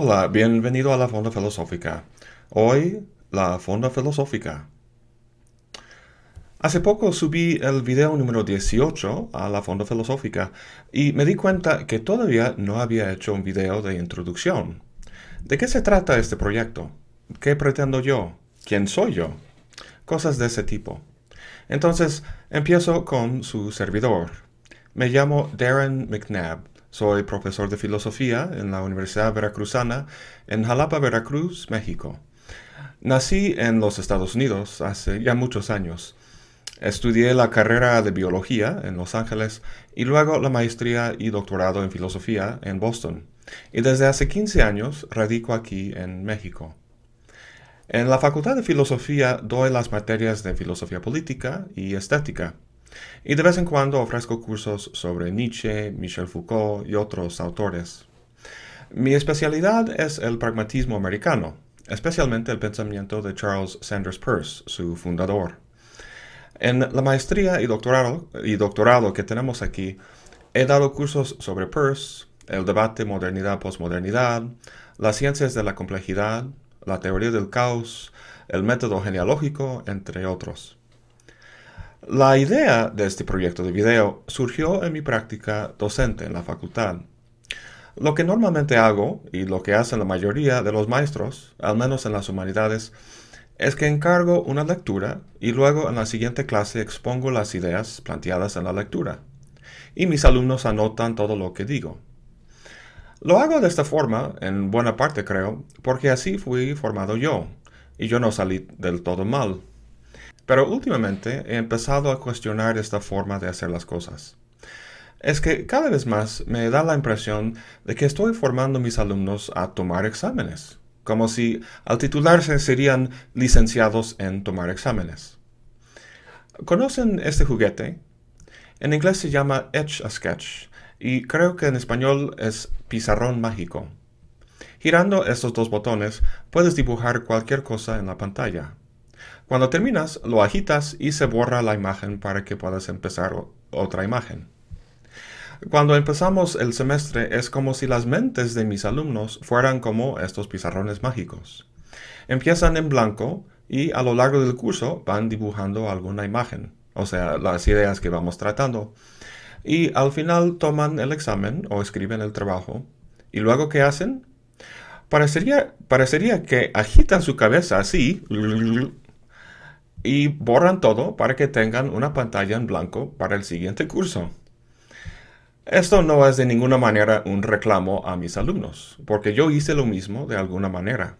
Hola, bienvenido a la Fonda Filosófica. Hoy, la Fonda Filosófica. Hace poco subí el video número 18 a la Fonda Filosófica y me di cuenta que todavía no había hecho un video de introducción. ¿De qué se trata este proyecto? ¿Qué pretendo yo? ¿Quién soy yo? Cosas de ese tipo. Entonces, empiezo con su servidor. Me llamo Darren McNabb. Soy profesor de filosofía en la Universidad Veracruzana en Jalapa, Veracruz, México. Nací en los Estados Unidos hace ya muchos años. Estudié la carrera de biología en Los Ángeles y luego la maestría y doctorado en filosofía en Boston. Y desde hace 15 años radico aquí en México. En la Facultad de Filosofía doy las materias de filosofía política y estética. Y de vez en cuando ofrezco cursos sobre Nietzsche, Michel Foucault y otros autores. Mi especialidad es el pragmatismo americano, especialmente el pensamiento de Charles Sanders Peirce, su fundador. En la maestría y doctorado, y doctorado que tenemos aquí, he dado cursos sobre Peirce, el debate modernidad-posmodernidad, las ciencias de la complejidad, la teoría del caos, el método genealógico, entre otros. La idea de este proyecto de video surgió en mi práctica docente en la facultad. Lo que normalmente hago, y lo que hacen la mayoría de los maestros, al menos en las humanidades, es que encargo una lectura y luego en la siguiente clase expongo las ideas planteadas en la lectura. Y mis alumnos anotan todo lo que digo. Lo hago de esta forma, en buena parte creo, porque así fui formado yo, y yo no salí del todo mal. Pero últimamente he empezado a cuestionar esta forma de hacer las cosas. Es que cada vez más me da la impresión de que estoy formando mis alumnos a tomar exámenes, como si al titularse serían licenciados en tomar exámenes. ¿Conocen este juguete? En inglés se llama Etch a Sketch y creo que en español es pizarrón mágico. Girando estos dos botones puedes dibujar cualquier cosa en la pantalla. Cuando terminas, lo agitas y se borra la imagen para que puedas empezar otra imagen. Cuando empezamos el semestre es como si las mentes de mis alumnos fueran como estos pizarrones mágicos. Empiezan en blanco y a lo largo del curso van dibujando alguna imagen, o sea, las ideas que vamos tratando y al final toman el examen o escriben el trabajo. ¿Y luego qué hacen? Parecería, parecería que agitan su cabeza así y borran todo para que tengan una pantalla en blanco para el siguiente curso. Esto no es de ninguna manera un reclamo a mis alumnos, porque yo hice lo mismo de alguna manera.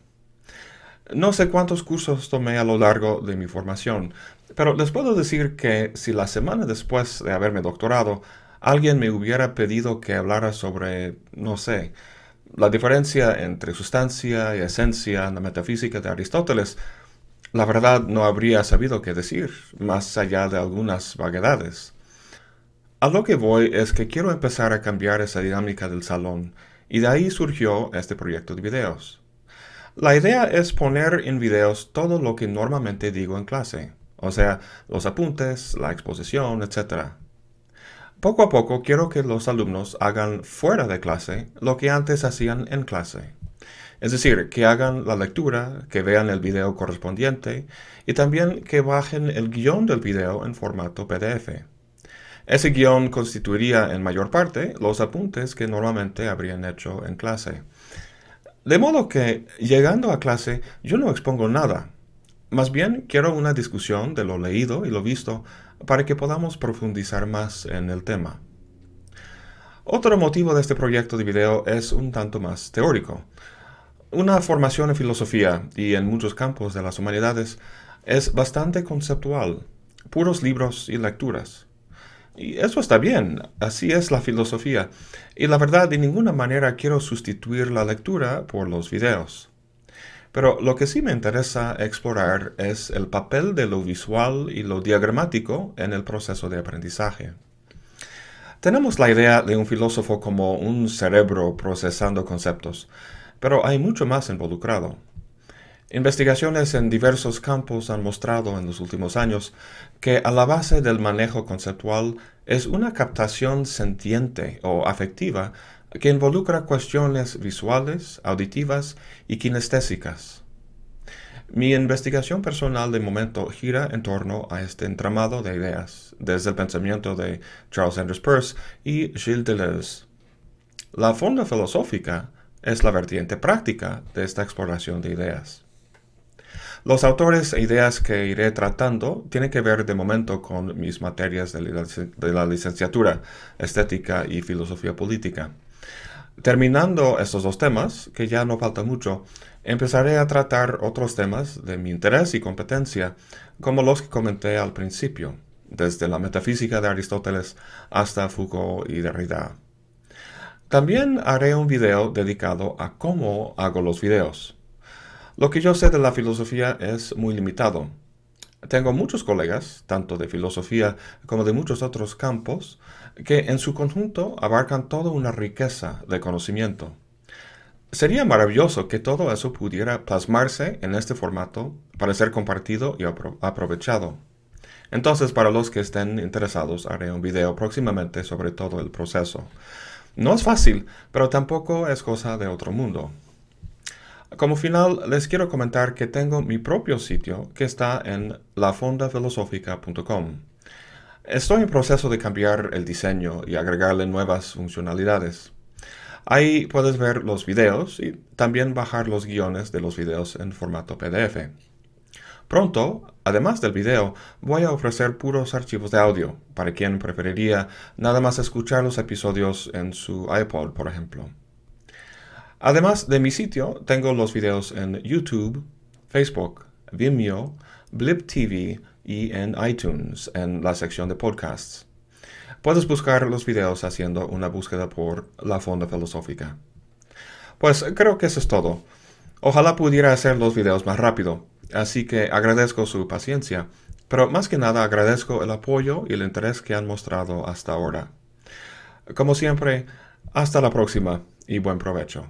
No sé cuántos cursos tomé a lo largo de mi formación, pero les puedo decir que si la semana después de haberme doctorado alguien me hubiera pedido que hablara sobre, no sé, la diferencia entre sustancia y esencia en la metafísica de Aristóteles, la verdad no habría sabido qué decir, más allá de algunas vaguedades. A lo que voy es que quiero empezar a cambiar esa dinámica del salón, y de ahí surgió este proyecto de videos. La idea es poner en videos todo lo que normalmente digo en clase, o sea, los apuntes, la exposición, etc. Poco a poco quiero que los alumnos hagan fuera de clase lo que antes hacían en clase. Es decir, que hagan la lectura, que vean el video correspondiente y también que bajen el guion del video en formato PDF. Ese guion constituiría en mayor parte los apuntes que normalmente habrían hecho en clase. De modo que, llegando a clase, yo no expongo nada. Más bien quiero una discusión de lo leído y lo visto para que podamos profundizar más en el tema. Otro motivo de este proyecto de video es un tanto más teórico. Una formación en filosofía y en muchos campos de las humanidades es bastante conceptual, puros libros y lecturas. Y eso está bien, así es la filosofía. Y la verdad, de ninguna manera quiero sustituir la lectura por los videos. Pero lo que sí me interesa explorar es el papel de lo visual y lo diagramático en el proceso de aprendizaje. Tenemos la idea de un filósofo como un cerebro procesando conceptos, pero hay mucho más involucrado. Investigaciones en diversos campos han mostrado en los últimos años que a la base del manejo conceptual es una captación sentiente o afectiva que involucra cuestiones visuales, auditivas y kinestésicas. Mi investigación personal de momento gira en torno a este entramado de ideas, desde el pensamiento de Charles Sanders Peirce y Gilles Deleuze. La fonda filosófica es la vertiente práctica de esta exploración de ideas. Los autores e ideas que iré tratando tienen que ver de momento con mis materias de la licenciatura, estética y filosofía política. Terminando estos dos temas, que ya no falta mucho, empezaré a tratar otros temas de mi interés y competencia, como los que comenté al principio, desde la metafísica de Aristóteles hasta Foucault y Derrida. También haré un video dedicado a cómo hago los videos. Lo que yo sé de la filosofía es muy limitado. Tengo muchos colegas, tanto de filosofía como de muchos otros campos, que en su conjunto abarcan toda una riqueza de conocimiento. Sería maravilloso que todo eso pudiera plasmarse en este formato para ser compartido y aprovechado. Entonces, para los que estén interesados, haré un video próximamente sobre todo el proceso. No es fácil, pero tampoco es cosa de otro mundo. Como final, les quiero comentar que tengo mi propio sitio que está en lafondafilosófica.com. Estoy en proceso de cambiar el diseño y agregarle nuevas funcionalidades. Ahí puedes ver los videos y también bajar los guiones de los videos en formato PDF. Pronto, además del video, voy a ofrecer puros archivos de audio para quien preferiría nada más escuchar los episodios en su iPod, por ejemplo. Además de mi sitio, tengo los videos en YouTube, Facebook, Vimeo, Blip TV y en iTunes en la sección de podcasts. Puedes buscar los videos haciendo una búsqueda por la Fonda Filosófica. Pues creo que eso es todo. Ojalá pudiera hacer los videos más rápido, así que agradezco su paciencia, pero más que nada agradezco el apoyo y el interés que han mostrado hasta ahora. Como siempre, hasta la próxima y buen provecho.